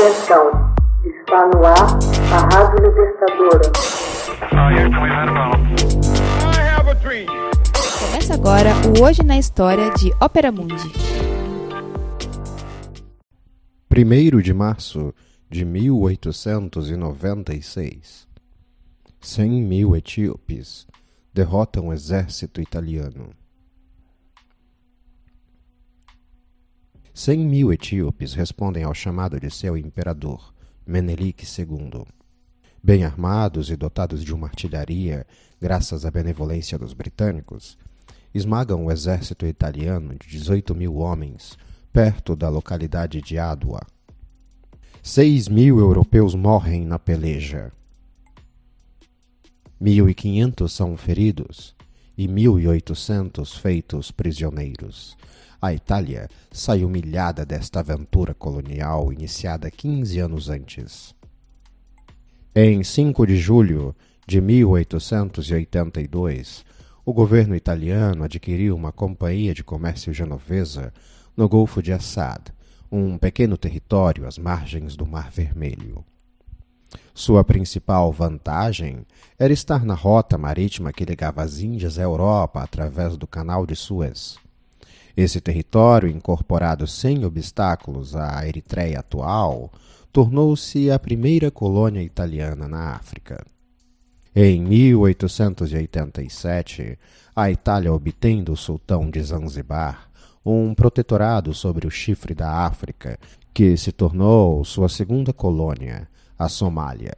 Atenção, está no ar a Rádio Libertadora. Começa agora o Hoje na História de Ópera Mundi. 1 de março de 1896. 100 mil etíopes derrotam o exército italiano. 100 mil etíopes respondem ao chamado de seu imperador, Menelik II. Bem armados e dotados de uma artilharia, graças à benevolência dos britânicos, esmagam o exército italiano de 18 mil homens perto da localidade de Adwa. Seis mil europeus morrem na peleja. Mil e quinhentos são feridos e mil e oitocentos feitos prisioneiros. A Itália sai humilhada desta aventura colonial iniciada quinze anos antes. Em 5 de julho de 1882, o governo italiano adquiriu uma companhia de comércio genovesa no Golfo de Assad, um pequeno território às margens do Mar Vermelho. Sua principal vantagem era estar na rota marítima que ligava as Índias à Europa através do Canal de Suez. Esse território, incorporado sem obstáculos à Eritreia atual, tornou-se a primeira colônia italiana na África. Em 1887, a Itália obtém do sultão de Zanzibar um protetorado sobre o chifre da África, que se tornou sua segunda colônia, a Somália.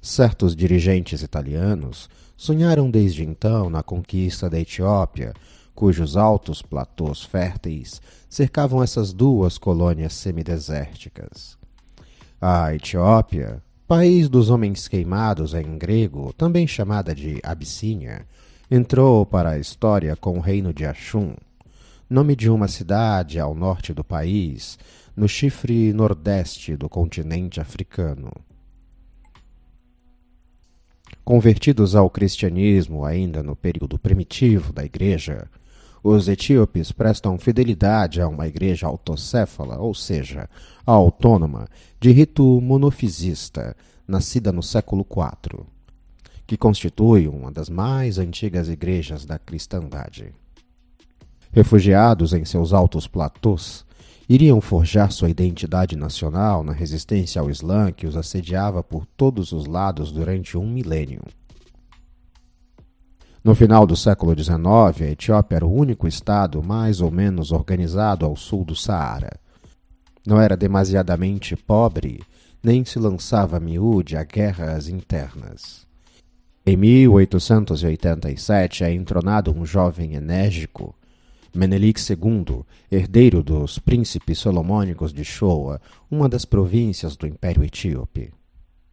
Certos dirigentes italianos sonharam desde então na conquista da Etiópia, cujos altos platôs férteis cercavam essas duas colônias semidesérticas. A Etiópia, país dos homens queimados em grego, também chamada de Abissínia, entrou para a história com o reino de Ashum, nome de uma cidade ao norte do país, no chifre nordeste do continente africano. Convertidos ao cristianismo ainda no período primitivo da Igreja, os etíopes prestam fidelidade a uma igreja autocéfala, ou seja, autônoma, de rito monofisista, nascida no século IV, que constitui uma das mais antigas igrejas da cristandade. Refugiados em seus altos platôs, iriam forjar sua identidade nacional na resistência ao Islã que os assediava por todos os lados durante um milênio. No final do século XIX, a Etiópia era o único estado mais ou menos organizado ao sul do Saara. Não era demasiadamente pobre, nem se lançava miúde a guerras internas. Em 1887 é entronado um jovem enérgico, Menelik II, herdeiro dos príncipes solomônicos de Shoa, uma das províncias do Império Etíope.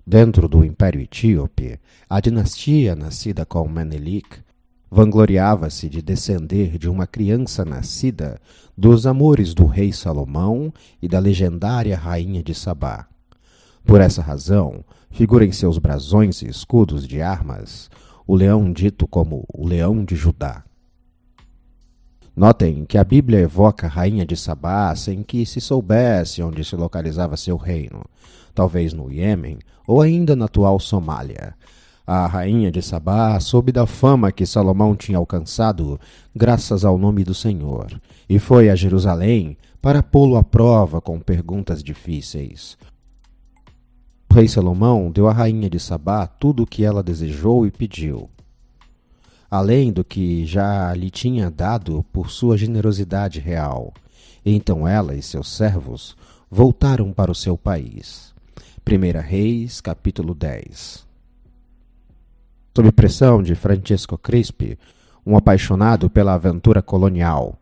Dentro do Império Etíope, a dinastia nascida com Menelik vangloriava-se de descender de uma criança nascida dos amores do rei Salomão e da legendária rainha de Sabá. Por essa razão, figura em seus brasões e escudos de armas o leão dito como o leão de Judá. Notem que a Bíblia evoca a rainha de Sabá sem que se soubesse onde se localizava seu reino, talvez no Iêmen ou ainda na atual Somália. A rainha de Sabá soube da fama que Salomão tinha alcançado graças ao nome do Senhor, e foi a Jerusalém para pô-lo à prova com perguntas difíceis. O rei Salomão deu à rainha de Sabá tudo o que ela desejou e pediu além do que já lhe tinha dado por sua generosidade real. Então ela e seus servos voltaram para o seu país. 1 Reis, capítulo 10 Sob pressão de Francesco Crispi, um apaixonado pela aventura colonial,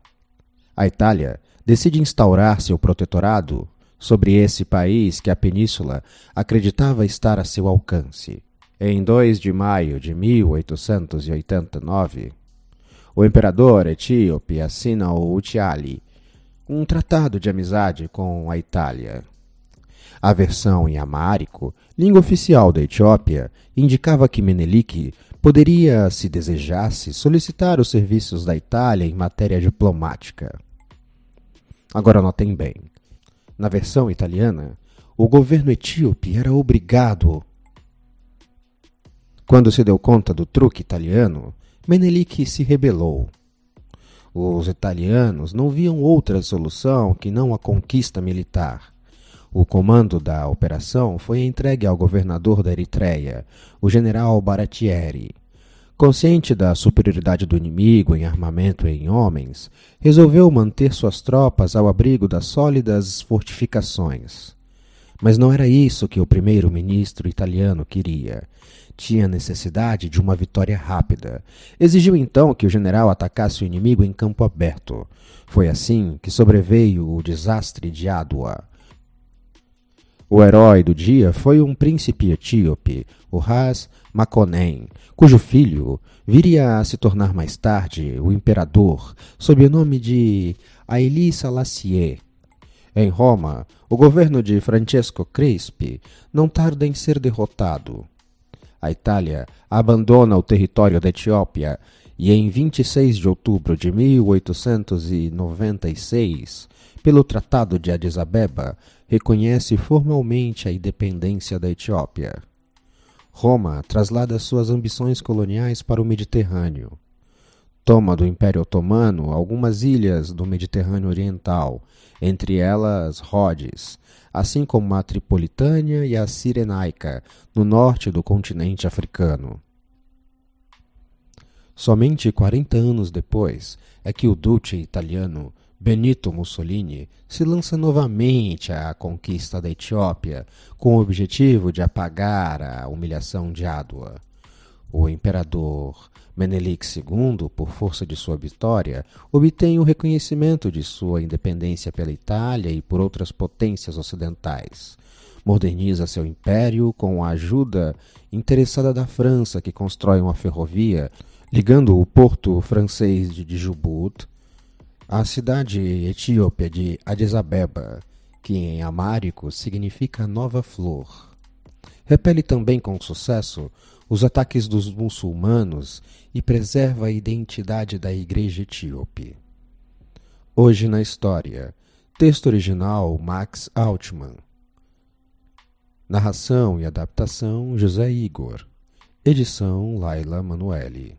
a Itália decide instaurar seu protetorado sobre esse país que a península acreditava estar a seu alcance. Em 2 de maio de 1889, o imperador etíope assina o Utiali, um tratado de amizade com a Itália. A versão em amárico, língua oficial da Etiópia, indicava que Menelik poderia, se desejasse, solicitar os serviços da Itália em matéria diplomática. Agora notem bem. Na versão italiana, o governo etíope era obrigado. Quando se deu conta do truque italiano, Menelik se rebelou. Os italianos não viam outra solução que não a conquista militar. O comando da operação foi entregue ao governador da Eritreia, o general Baratieri. Consciente da superioridade do inimigo em armamento e em homens, resolveu manter suas tropas ao abrigo das sólidas fortificações. Mas não era isso que o primeiro-ministro italiano queria. Tinha necessidade de uma vitória rápida. Exigiu então que o general atacasse o inimigo em campo aberto. Foi assim que sobreveio o desastre de Adwa. O herói do dia foi um príncipe etíope, o Ras Makonnen, cujo filho viria a se tornar mais tarde o imperador, sob o nome de Haile Selassie. Em Roma, o governo de Francesco Crispi não tarda em ser derrotado. A Itália abandona o território da Etiópia e em 26 de outubro de 1896, pelo Tratado de Addis Abeba, reconhece formalmente a independência da Etiópia. Roma traslada suas ambições coloniais para o Mediterrâneo. Toma do Império Otomano algumas ilhas do Mediterrâneo Oriental, entre elas Rhodes, assim como a Tripolitânia e a Cirenaica, no norte do continente africano. Somente 40 anos depois é que o duce italiano Benito Mussolini se lança novamente à conquista da Etiópia com o objetivo de apagar a humilhação de Adwa. O imperador Menelik II, por força de sua vitória, obtém o reconhecimento de sua independência pela Itália e por outras potências ocidentais. Moderniza seu império com a ajuda interessada da França, que constrói uma ferrovia ligando o porto francês de Djibouti a cidade etíope de Addis Abeba, que em amárico significa nova flor. Repele também com sucesso os ataques dos muçulmanos e preserva a identidade da igreja etíope. Hoje na história. Texto original Max Altman. Narração e adaptação José Igor. Edição Laila Manuelle.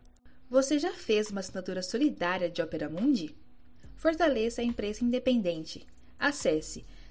Você já fez uma assinatura solidária de Opera Mundi? Fortaleça a imprensa independente. Acesse